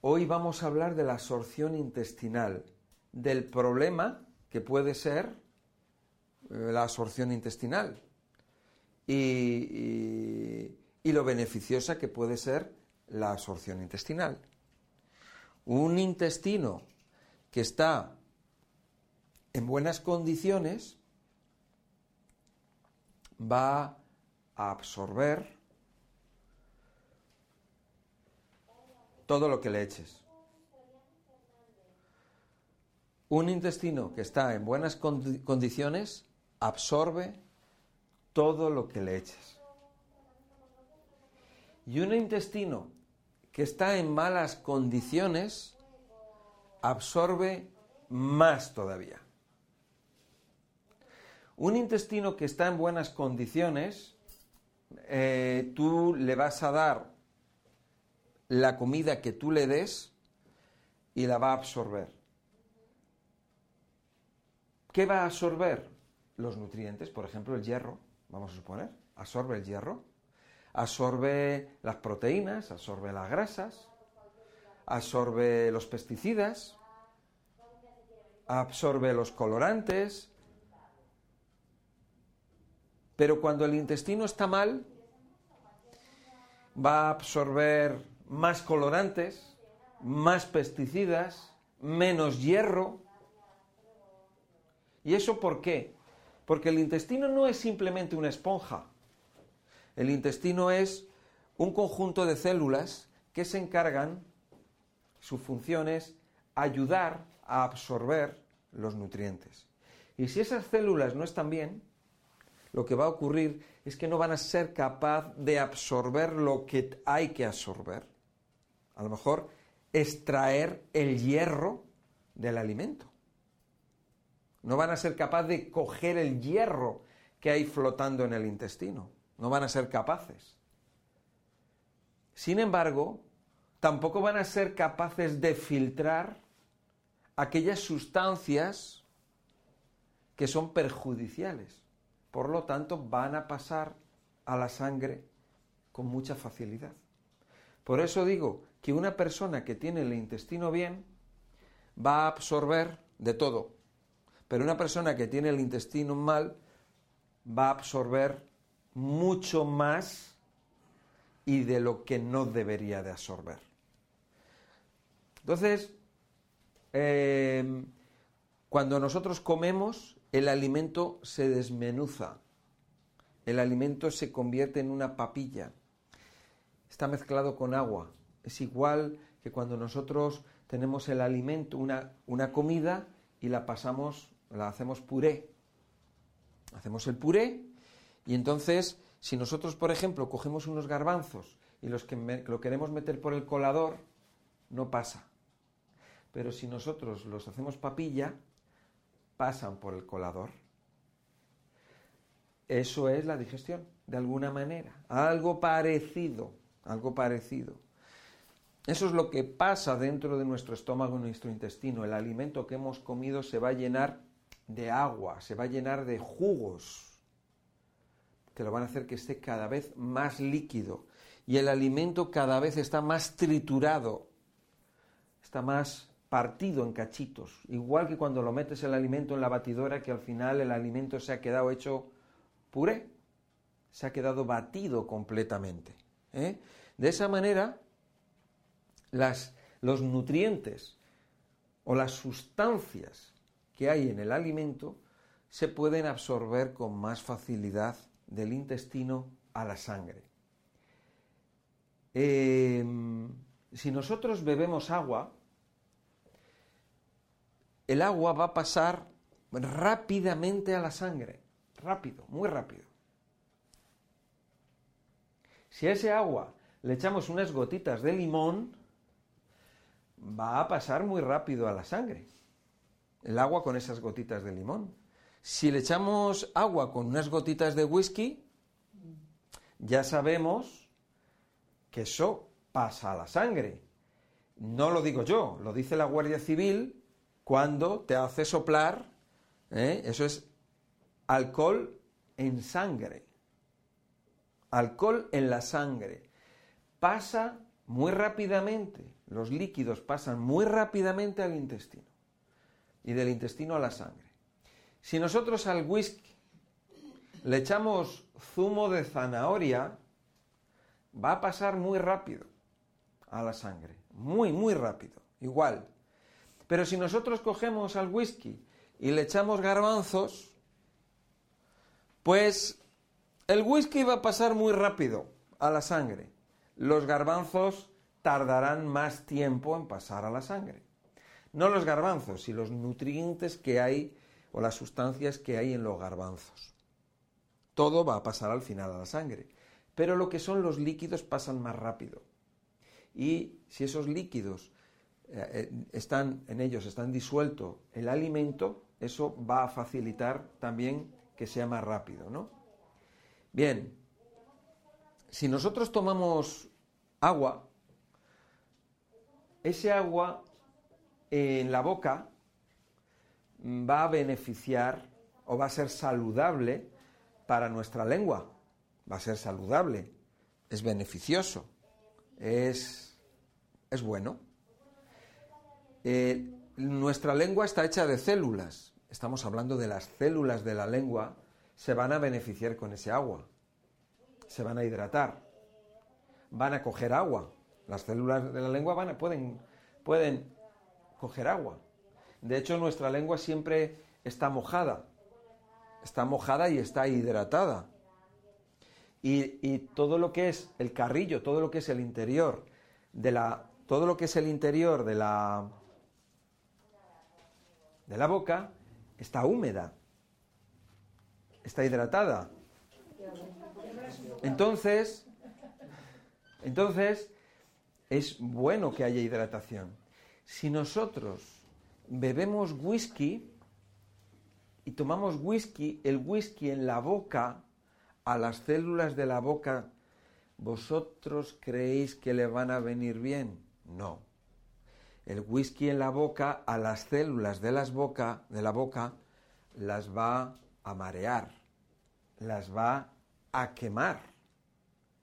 hoy vamos a hablar de la absorción intestinal, del problema que puede ser eh, la absorción intestinal y, y lo beneficiosa que puede ser la absorción intestinal. Un intestino que está en buenas condiciones va a absorber todo lo que le eches. Un intestino que está en buenas condiciones absorbe todo lo que le eches. Y un intestino que está en malas condiciones absorbe más todavía. Un intestino que está en buenas condiciones, eh, tú le vas a dar la comida que tú le des y la va a absorber. ¿Qué va a absorber? Los nutrientes, por ejemplo, el hierro, vamos a suponer, absorbe el hierro, absorbe las proteínas, absorbe las grasas, absorbe los pesticidas, absorbe los colorantes, pero cuando el intestino está mal, va a absorber más colorantes, más pesticidas, menos hierro. ¿Y eso por qué? Porque el intestino no es simplemente una esponja. El intestino es un conjunto de células que se encargan, su función es ayudar a absorber los nutrientes. Y si esas células no están bien, lo que va a ocurrir es que no van a ser capaz de absorber lo que hay que absorber. A lo mejor extraer el hierro del alimento. No van a ser capaces de coger el hierro que hay flotando en el intestino. No van a ser capaces. Sin embargo, tampoco van a ser capaces de filtrar aquellas sustancias que son perjudiciales por lo tanto van a pasar a la sangre con mucha facilidad. Por eso digo que una persona que tiene el intestino bien va a absorber de todo, pero una persona que tiene el intestino mal va a absorber mucho más y de lo que no debería de absorber. Entonces, eh, cuando nosotros comemos, el alimento se desmenuza, el alimento se convierte en una papilla, está mezclado con agua. Es igual que cuando nosotros tenemos el alimento, una, una comida, y la pasamos, la hacemos puré. Hacemos el puré y entonces, si nosotros, por ejemplo, cogemos unos garbanzos y los que lo queremos meter por el colador, no pasa. Pero si nosotros los hacemos papilla, pasan por el colador. Eso es la digestión, de alguna manera. Algo parecido, algo parecido. Eso es lo que pasa dentro de nuestro estómago y nuestro intestino. El alimento que hemos comido se va a llenar de agua, se va a llenar de jugos, que lo van a hacer que esté cada vez más líquido. Y el alimento cada vez está más triturado, está más partido en cachitos, igual que cuando lo metes el alimento en la batidora, que al final el alimento se ha quedado hecho puré, se ha quedado batido completamente. ¿eh? De esa manera, las, los nutrientes o las sustancias que hay en el alimento se pueden absorber con más facilidad del intestino a la sangre. Em, si nosotros bebemos agua, el agua va a pasar rápidamente a la sangre. Rápido, muy rápido. Si a ese agua le echamos unas gotitas de limón, va a pasar muy rápido a la sangre. El agua con esas gotitas de limón. Si le echamos agua con unas gotitas de whisky, ya sabemos que eso pasa a la sangre. No lo digo yo, lo dice la Guardia Civil cuando te hace soplar, ¿eh? eso es alcohol en sangre. Alcohol en la sangre. Pasa muy rápidamente los líquidos pasan muy rápidamente al intestino y del intestino a la sangre. Si nosotros al whisky le echamos zumo de zanahoria, va a pasar muy rápido a la sangre, muy, muy rápido, igual. Pero si nosotros cogemos al whisky y le echamos garbanzos, pues el whisky va a pasar muy rápido a la sangre. Los garbanzos tardarán más tiempo en pasar a la sangre. No los garbanzos, sino los nutrientes que hay o las sustancias que hay en los garbanzos. Todo va a pasar al final a la sangre. Pero lo que son los líquidos pasan más rápido. Y si esos líquidos eh, eh, están en ellos, están disuelto el alimento, eso va a facilitar también que sea más rápido, ¿no? Bien, si nosotros tomamos agua, ese agua en la boca va a beneficiar o va a ser saludable para nuestra lengua. Va a ser saludable, es beneficioso, es, es bueno. Eh, nuestra lengua está hecha de células. Estamos hablando de las células de la lengua. Se van a beneficiar con ese agua. Se van a hidratar. Van a coger agua. Las células de la lengua van pueden, pueden coger agua. De hecho, nuestra lengua siempre está mojada. Está mojada y está hidratada. Y, y, todo lo que es el carrillo, todo lo que es el interior de la, todo lo que es el interior de la, de la boca está húmeda, está hidratada. Entonces, entonces es bueno que haya hidratación. Si nosotros bebemos whisky y tomamos whisky, el whisky en la boca, a las células de la boca, ¿vosotros creéis que le van a venir bien? No. El whisky en la boca, a las células de, las boca, de la boca, las va a marear, las va a quemar,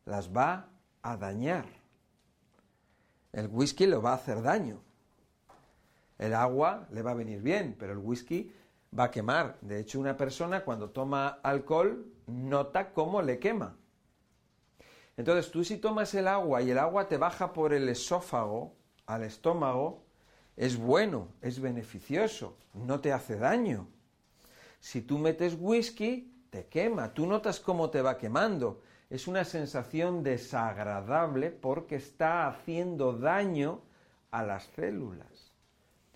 las va a dañar. El whisky le va a hacer daño. El agua le va a venir bien, pero el whisky va a quemar. De hecho, una persona cuando toma alcohol nota cómo le quema. Entonces, tú si tomas el agua y el agua te baja por el esófago al estómago, es bueno, es beneficioso, no te hace daño. Si tú metes whisky, te quema, tú notas cómo te va quemando. Es una sensación desagradable porque está haciendo daño a las células.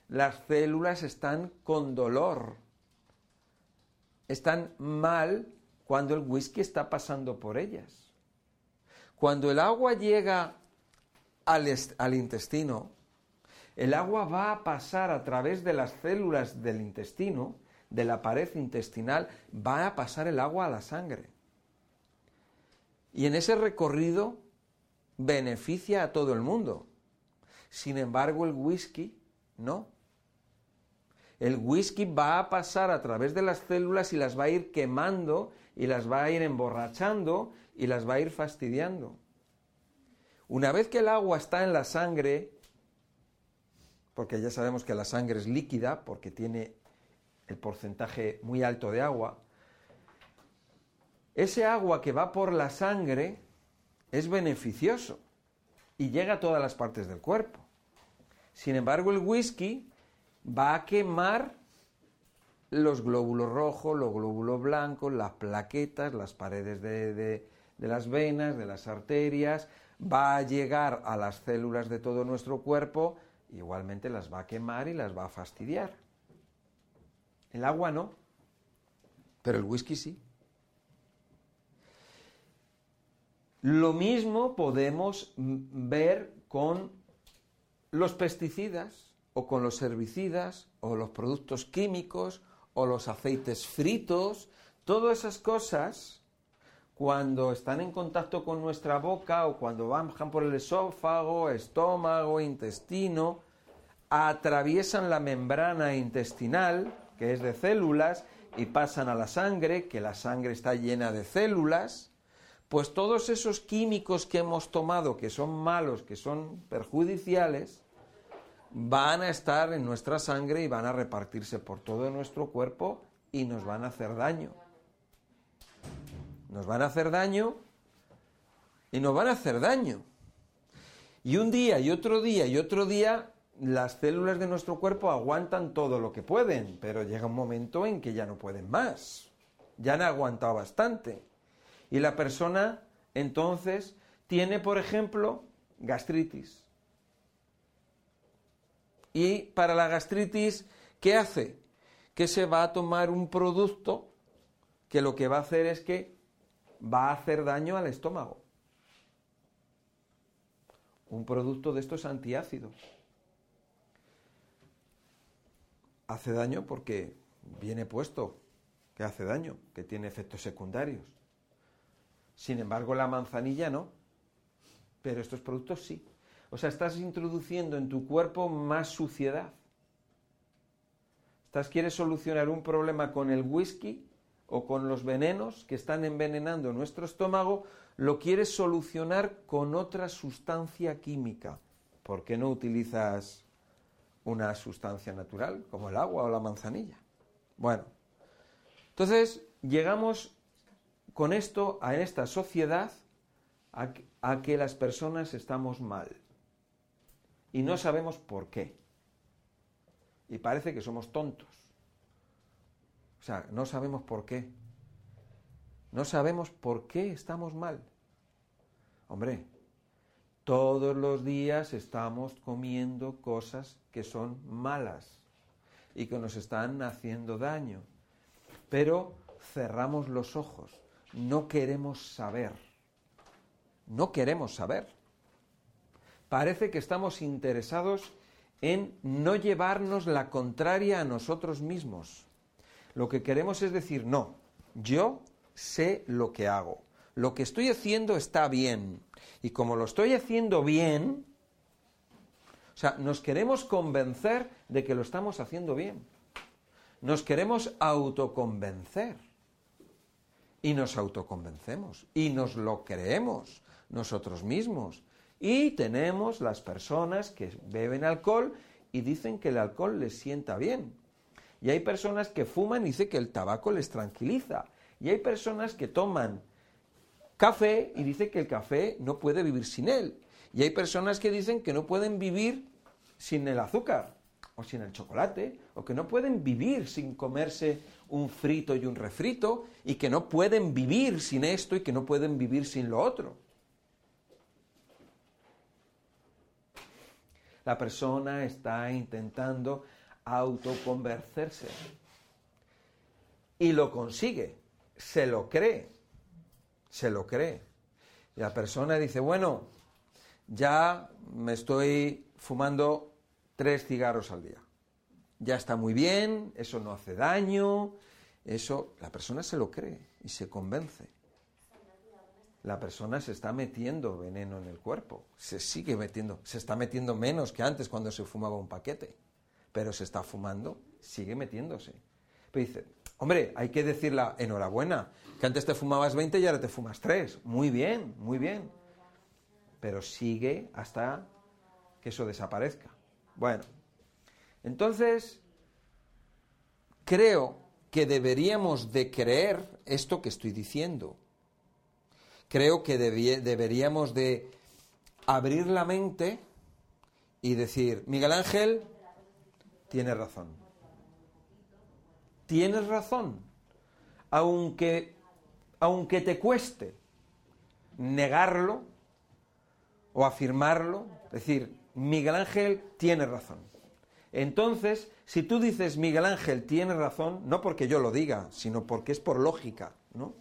Las células están con dolor, están mal cuando el whisky está pasando por ellas. Cuando el agua llega al, intestino, el agua va a pasar a través de las células del intestino, de la pared intestinal, va a pasar el agua a la sangre. Y en ese recorrido beneficia a todo el mundo. Sin embargo, el whisky no. El whisky va a pasar a través de las células y las va a ir quemando y las va a ir emborrachando y las va a ir fastidiando. Una vez que el agua está en la sangre, porque ya sabemos que la sangre es líquida, porque tiene el porcentaje muy alto de agua, ese agua que va por la sangre es beneficioso y llega a todas las partes del cuerpo. Sin embargo, el whisky va a quemar los glóbulos rojos, los glóbulos blancos, las plaquetas, las paredes de, de, las venas, de las arterias, va a llegar a las células de todo nuestro cuerpo igualmente las va a quemar y las va a fastidiar. El agua no, pero el whisky sí. Lo mismo podemos ver con los pesticidas o con los herbicidas o los productos químicos o los aceites fritos, todas esas cosas cuando están en contacto con nuestra boca o cuando bajan por el esófago, estómago, intestino, atraviesan la membrana intestinal, que es de células, y pasan a la sangre, que la sangre está llena de células, pues todos esos químicos que hemos tomado, que son malos, que son perjudiciales, van a estar en nuestra sangre y van a repartirse por todo nuestro cuerpo y nos van a hacer daño. Nos van a hacer daño y nos van a hacer daño. Y un día y otro día y otro día las células de nuestro cuerpo aguantan todo lo que pueden, pero llega un momento en que ya no pueden más. Ya han aguantado bastante. Y la persona entonces tiene, por ejemplo, gastritis. Y para la gastritis, ¿qué hace? Que se va a tomar un producto que lo que va a hacer es que va a hacer daño al estómago. Un producto de estos antiácidos. Hace daño porque viene puesto que hace daño, que tiene efectos secundarios. Sin embargo, la manzanilla no. Pero estos productos sí. O sea, estás introduciendo en tu cuerpo más suciedad. Estás, quieres solucionar un problema con el whisky o con los venenos que están envenenando nuestro estómago, lo quieres solucionar con otra sustancia química. ¿Por qué no utilizas una sustancia natural como el agua o la manzanilla? Bueno, entonces llegamos con esto a esta sociedad a, que las personas estamos mal y no sabemos por qué. Y parece que somos tontos. O sea, no sabemos por qué. No sabemos por qué estamos mal. Hombre, todos los días estamos comiendo cosas que son malas y que nos están haciendo daño. Pero cerramos los ojos no queremos saber. No queremos saber. Parece que estamos interesados en no llevarnos la contraria a nosotros mismos. Lo que queremos es decir, no, yo sé lo que hago. Lo que estoy haciendo está bien. Y como lo estoy haciendo bien, o sea, nos queremos convencer de que lo estamos haciendo bien. Nos queremos autoconvencer y nos autoconvencemos y nos lo creemos nosotros mismos. Y tenemos las personas que beben alcohol y dicen que el alcohol les sienta bien. Y hay personas que fuman y dicen que el tabaco les tranquiliza. Y hay personas que toman café y dicen que el café no puede vivir sin él. Y hay personas que dicen que no pueden vivir sin el azúcar o sin el chocolate, o que no pueden vivir sin comerse un frito y un refrito, y que no pueden vivir sin esto y que no pueden vivir sin lo otro. La persona está intentando autoconvencerse y lo consigue, se lo cree, se lo cree. Y la persona dice, bueno, ya me estoy fumando tres cigarros al día. Ya está muy bien, eso no hace daño, eso la persona se lo cree y se convence. La persona se está metiendo veneno en el cuerpo, se sigue metiendo, se está metiendo menos que antes cuando se fumaba un paquete, pero se está fumando, sigue metiéndose. Pero dice, hombre, hay que decirle enhorabuena, que antes te fumabas 20 y ahora te fumas 3. Muy bien, muy bien. Pero sigue hasta que eso desaparezca. Bueno, entonces creo que deberíamos de creer esto que estoy diciendo. Creo que deberíamos de abrir la mente y decir, Miguel Ángel, tienes razón. Tienes razón. Aunque, aunque te cueste negarlo o afirmarlo, decir, Miguel Ángel tiene razón. Entonces, si tú dices Miguel Ángel tiene razón, no porque yo lo diga, sino porque es por lógica, ¿no?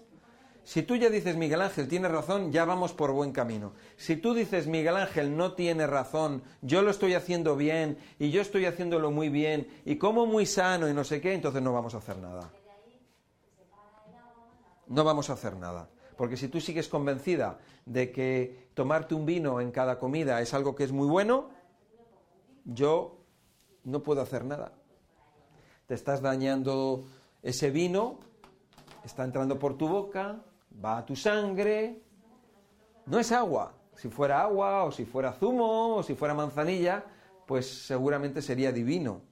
Si tú ya dices Miguel Ángel tiene razón, ya vamos por buen camino. Si tú dices Miguel Ángel no tiene razón, yo lo estoy haciendo bien y yo estoy haciéndolo muy bien y como muy sano y no sé qué, entonces no vamos a hacer nada. No vamos a hacer nada. Porque si tú sigues convencida de que tomarte un vino en cada comida es algo que es muy bueno, yo no puedo hacer nada. Te estás dañando ese vino, está entrando por tu boca, va a tu sangre No es agua. Si fuera agua, o si fuera zumo, o si fuera manzanilla, pues seguramente sería divino.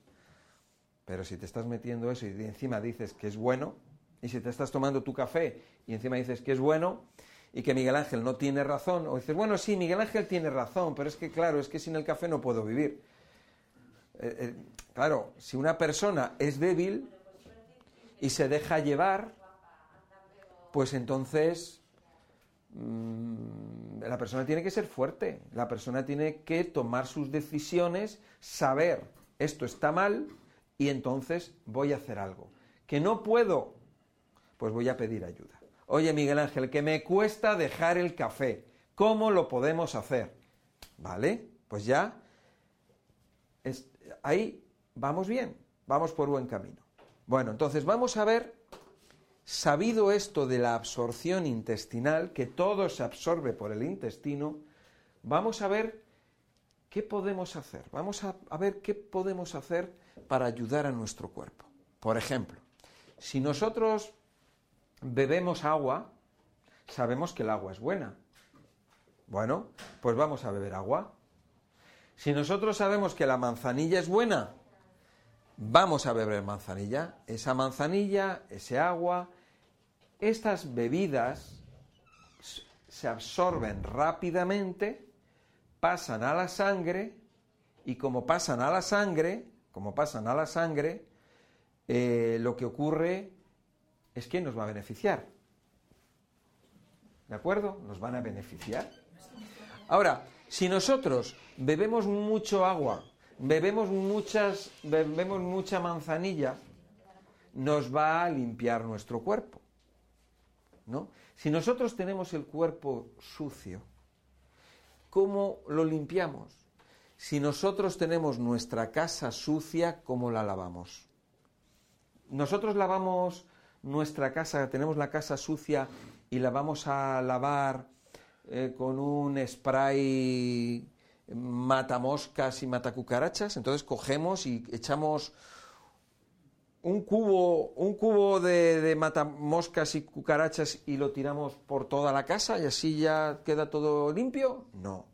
Pero si te estás metiendo eso y encima dices que es bueno, y si te estás tomando tu café y encima dices que es bueno, y que Miguel Ángel no tiene razón, o dices, bueno, sí, Miguel Ángel tiene razón, pero es que claro, es que sin el café no puedo vivir. Eh, eh, claro, si una persona es débil y se deja llevar, pues entonces mm, la persona tiene que ser fuerte, la persona tiene que tomar sus decisiones, saber esto está mal y entonces voy a hacer algo. Que no puedo, pues voy a pedir ayuda. Oye Miguel Ángel, que me cuesta dejar el café, ¿cómo lo podemos hacer? ¿Vale? Pues ya ahí vamos bien, vamos por buen camino. Bueno, entonces vamos a ver, sabido esto de la absorción intestinal, que todo se absorbe por el intestino, vamos a ver qué podemos hacer. Vamos a, ver qué podemos hacer para ayudar a nuestro cuerpo. Por ejemplo, si nosotros bebemos agua, sabemos que el agua es buena. Bueno, pues vamos a beber agua. Si nosotros sabemos que la manzanilla es buena, vamos a beber manzanilla. Esa manzanilla, ese agua, estas bebidas se absorben rápidamente, pasan a la sangre y como pasan a la sangre, como pasan a la sangre, eh, lo que ocurre es que nos va a beneficiar. ¿De acuerdo? Nos van a beneficiar. Ahora, si nosotros bebemos mucho agua, bebemos, muchas, bebemos mucha manzanilla, nos va a limpiar nuestro cuerpo. ¿No? Si nosotros tenemos el cuerpo sucio, ¿cómo lo limpiamos? Si nosotros tenemos nuestra casa sucia, ¿cómo la lavamos? Nosotros lavamos nuestra casa, tenemos la casa sucia y la vamos a lavar eh, con un spray mata moscas y mata cucarachas, entonces cogemos y echamos un cubo, un cubo de, de matamoscas y cucarachas y lo tiramos por toda la casa y así ya queda todo limpio. No,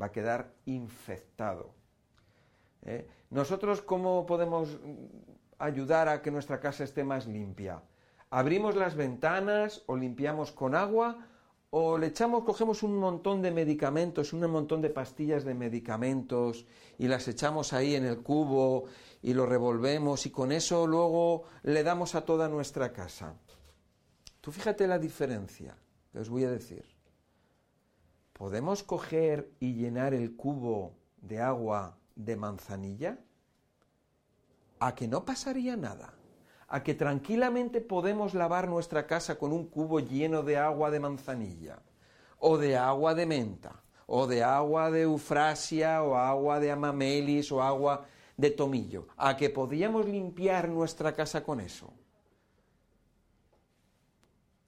va a quedar infectado. ¿Eh? Nosotros, ¿cómo podemos ayudar a que nuestra casa esté más limpia? ¿Abrimos las ventanas o limpiamos con agua o le echamos, cogemos un montón de medicamentos, un montón de pastillas de medicamentos y las echamos ahí en el cubo y lo revolvemos y con eso luego le damos a toda nuestra casa. Tú fíjate la diferencia que os voy a decir. ¿Podemos coger y llenar el cubo de agua de manzanilla? ¿A que no pasaría nada? A que tranquilamente podemos lavar nuestra casa con un cubo lleno de agua de manzanilla, o de agua de menta, o de agua de eufrasia, o agua de amamelis, o agua de tomillo, a que podíamos limpiar nuestra casa con eso.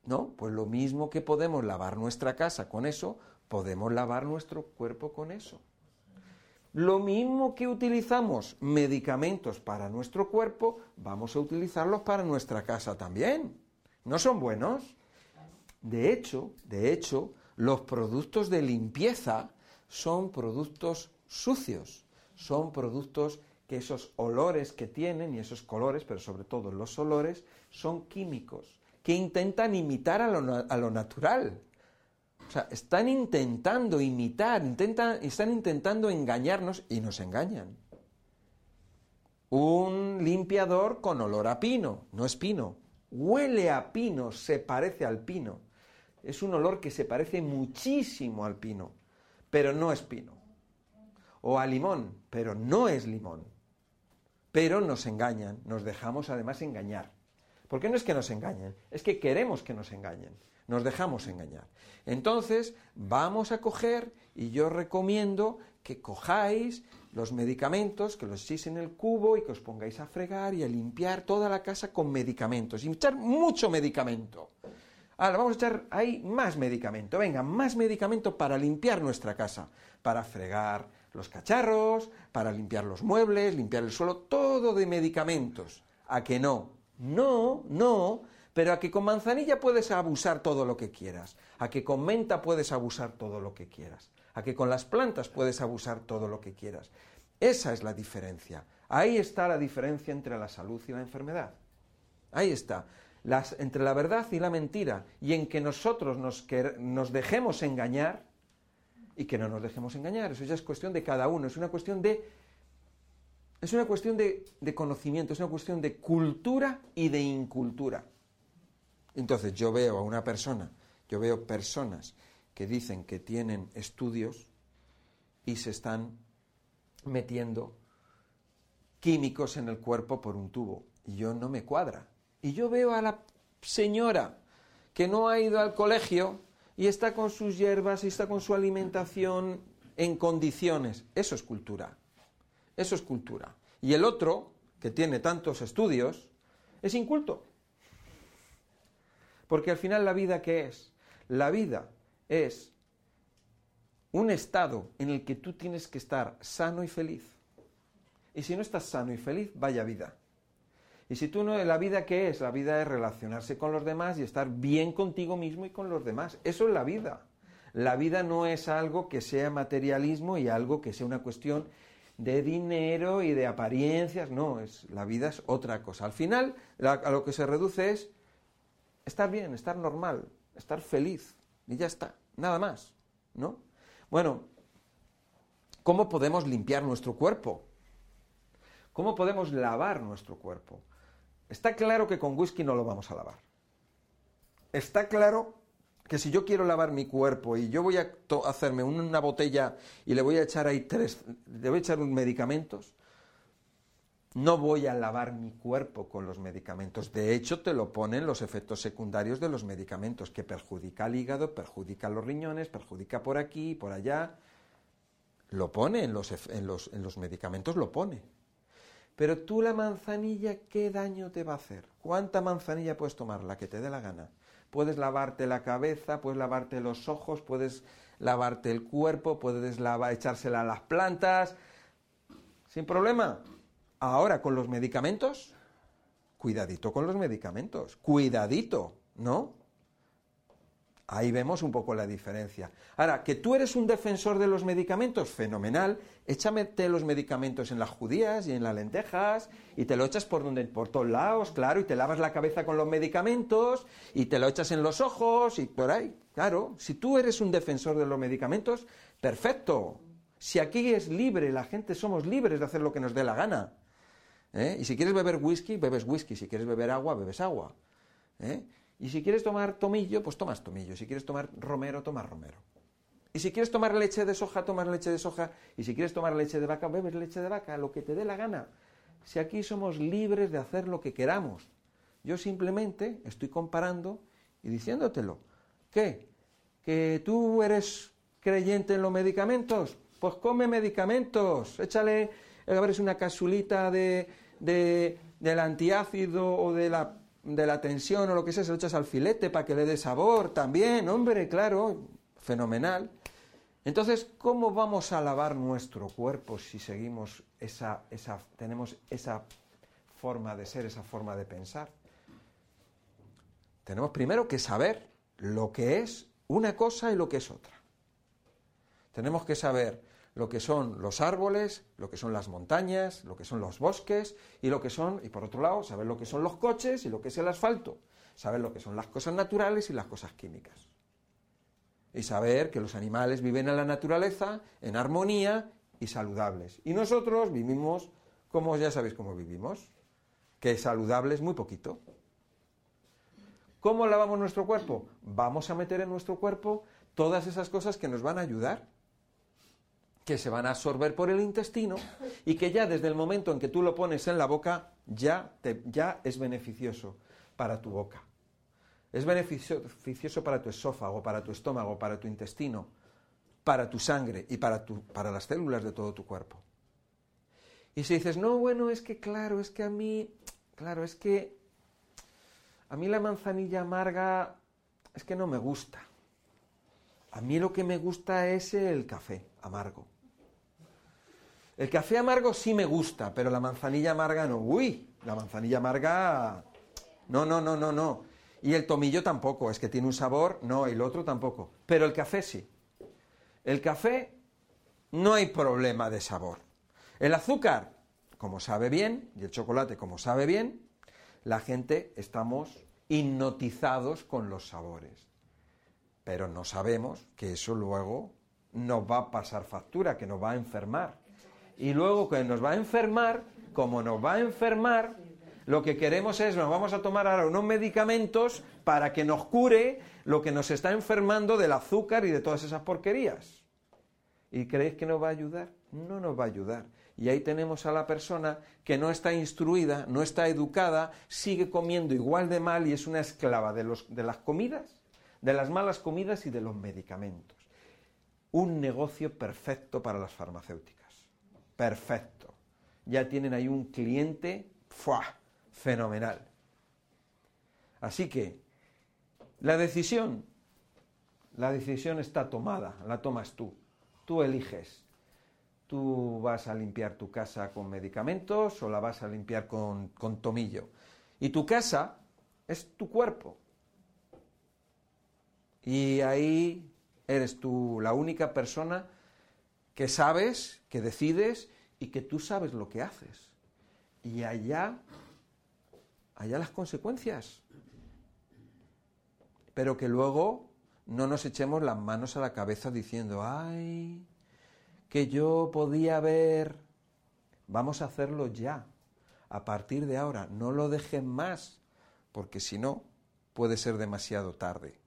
¿No? Pues lo mismo que podemos lavar nuestra casa con eso, podemos lavar nuestro cuerpo con eso. Lo mismo que utilizamos medicamentos para nuestro cuerpo, vamos a utilizarlos para nuestra casa también. ¿No son buenos? De hecho, de hecho, los productos de limpieza son productos sucios, son productos que esos olores que tienen y esos colores, pero sobre todo los olores, son químicos, que intentan imitar a lo, a lo natural. O sea, están intentando imitar, están intentando engañarnos y nos engañan. Un limpiador con olor a pino, no es pino. Huele a pino, se parece al pino. Es un olor que se parece muchísimo al pino, pero no es pino. O a limón, pero no es limón. Pero nos engañan, nos dejamos además engañar. Porque no es que nos engañen, es que queremos que nos engañen nos dejamos engañar. Entonces, vamos a coger, y yo recomiendo que cojáis los medicamentos, que los echéis en el cubo y que os pongáis a fregar y a limpiar toda la casa con medicamentos. Y echar mucho medicamento. Ahora vamos a echar ahí más medicamento. Venga, más medicamento para limpiar nuestra casa. Para fregar los cacharros, para limpiar los muebles, limpiar el suelo, todo de medicamentos. ¿A que no? No, no, Pero a que con manzanilla puedes abusar todo lo que quieras, a que con menta puedes abusar todo lo que quieras, a que con las plantas puedes abusar todo lo que quieras. Esa es la diferencia. Ahí está la diferencia entre la salud y la enfermedad. Ahí está. entre la verdad y la mentira. Y en que nosotros nos, dejemos engañar y que no nos dejemos engañar. Eso ya es cuestión de cada uno. Es una cuestión de. Es una cuestión de conocimiento, es una cuestión de cultura y de incultura. Entonces yo veo a una persona, yo veo personas que dicen que tienen estudios y se están metiendo químicos en el cuerpo por un tubo. Y yo no me cuadra. Y yo veo a la señora que no ha ido al colegio y está con sus hierbas y está con su alimentación en condiciones. Eso es cultura. Eso es cultura. Y el otro, que tiene tantos estudios, es inculto. Porque al final la vida qué es? La vida es un estado en el que tú tienes que estar sano y feliz. Y si no estás sano y feliz, vaya vida. Y si tú no, la vida qué es? La vida es relacionarse con los demás y estar bien contigo mismo y con los demás. Eso es la vida. La vida no es algo que sea materialismo y algo que sea una cuestión de dinero y de apariencias. No, es, la vida es otra cosa. Al final, a lo que se reduce es estar bien, estar normal, estar feliz. Y ya está, nada más. ¿No? Bueno, ¿cómo podemos limpiar nuestro cuerpo? ¿Cómo podemos lavar nuestro cuerpo? Está claro que con whisky no lo vamos a lavar. Está claro que si yo quiero lavar mi cuerpo y yo voy a hacerme una botella y le voy a echar ahí tres, le voy a echar medicamentos, no voy a lavar mi cuerpo con los medicamentos. De hecho, te lo ponen los efectos secundarios de los medicamentos, que perjudica al hígado, perjudica los riñones, perjudica por aquí, por allá. Lo pone en los, en los, en los medicamentos, lo pone. Pero tú la manzanilla, ¿qué daño te va a hacer? ¿Cuánta manzanilla puedes tomar? La que te dé la gana. Puedes lavarte la cabeza, puedes lavarte los ojos, puedes lavarte el cuerpo, puedes echársela a las plantas, sin problema. Ahora, con los medicamentos, cuidadito con los medicamentos, cuidadito, ¿no? Ahí vemos un poco la diferencia. Ahora, que tú eres un defensor de los medicamentos, fenomenal. Échame los medicamentos en las judías y en las lentejas y te lo echas por donde por todos lados, claro, y te lavas la cabeza con los medicamentos y te lo echas en los ojos y por ahí. Claro, si tú eres un defensor de los medicamentos, perfecto. Si aquí es libre, la gente somos libres de hacer lo que nos dé la gana. ¿Eh? Y si quieres beber whisky, bebes whisky. Si quieres beber agua, bebes agua. ¿eh? Y si quieres tomar tomillo, pues tomas tomillo. Si quieres tomar romero, tomas romero. Y si quieres tomar leche de soja, tomas leche de soja. Y si quieres tomar leche de vaca, bebes leche de vaca, lo que te dé la gana. Si aquí somos libres de hacer lo que queramos. Yo simplemente estoy comparando y diciéndotelo. ¿Qué? ¿Que tú eres creyente en los medicamentos? Pues come medicamentos. Échale, a ver, es una casulita de, de, del antiácido o de la de la tensión o lo que sea, se lo echas al filete para que le dé sabor también, hombre, claro, fenomenal. Entonces, ¿cómo vamos a lavar nuestro cuerpo si seguimos esa, esa, tenemos esa forma de ser, esa forma de pensar? Tenemos primero que saber lo que es una cosa y lo que es otra. Tenemos que saber lo que son los árboles, lo que son las montañas, lo que son los bosques y lo que son, y por otro lado, saber lo que son los coches y lo que es el asfalto, saber lo que son las cosas naturales y las cosas químicas. Y saber que los animales viven en la naturaleza en armonía y saludables. Y nosotros vivimos como ya sabéis cómo vivimos, que saludables muy poquito. ¿Cómo lavamos nuestro cuerpo? Vamos a meter en nuestro cuerpo todas esas cosas que nos van a ayudar que se van a absorber por el intestino y que ya desde el momento en que tú lo pones en la boca ya, te, ya es beneficioso para tu boca. Es beneficioso para tu esófago, para tu estómago, para tu intestino, para tu sangre y para, tu, para las células de todo tu cuerpo. Y si dices, no, bueno, es que claro, es que a mí, claro, es que a mí la manzanilla amarga es que no me gusta. A mí lo que me gusta es el café amargo. El café amargo sí me gusta, pero la manzanilla amarga no. Uy, la manzanilla amarga... No, no, no, no, no. Y el tomillo tampoco, es que tiene un sabor, no, el otro tampoco. Pero el café sí. El café no hay problema de sabor. El azúcar, como sabe bien, y el chocolate, como sabe bien, la gente estamos hipnotizados con los sabores. Pero no sabemos que eso luego nos va a pasar factura, que nos va a enfermar. Y luego que nos va a enfermar, como nos va a enfermar, lo que queremos es, nos vamos a tomar ahora unos medicamentos para que nos cure lo que nos está enfermando del azúcar y de todas esas porquerías. ¿Y creéis que nos va a ayudar? No nos va a ayudar. Y ahí tenemos a la persona que no está instruida, no está educada, sigue comiendo igual de mal y es una esclava de, los, de las comidas, de las malas comidas y de los medicamentos. Un negocio perfecto para las farmacéuticas. Perfecto. Ya tienen ahí un cliente ¡fua! fenomenal. Así que la decisión, la decisión está tomada, la tomas tú. Tú eliges tú vas a limpiar tu casa con medicamentos o la vas a limpiar con, tomillo. Y tu casa es tu cuerpo. Y ahí eres tú la única persona que sabes, que decides y que tú sabes lo que haces. Y allá, allá las consecuencias. Pero que luego no nos echemos las manos a la cabeza diciendo, ay, que yo podía ver, vamos a hacerlo ya, a partir de ahora, no lo dejen más, porque si no, puede ser demasiado tarde.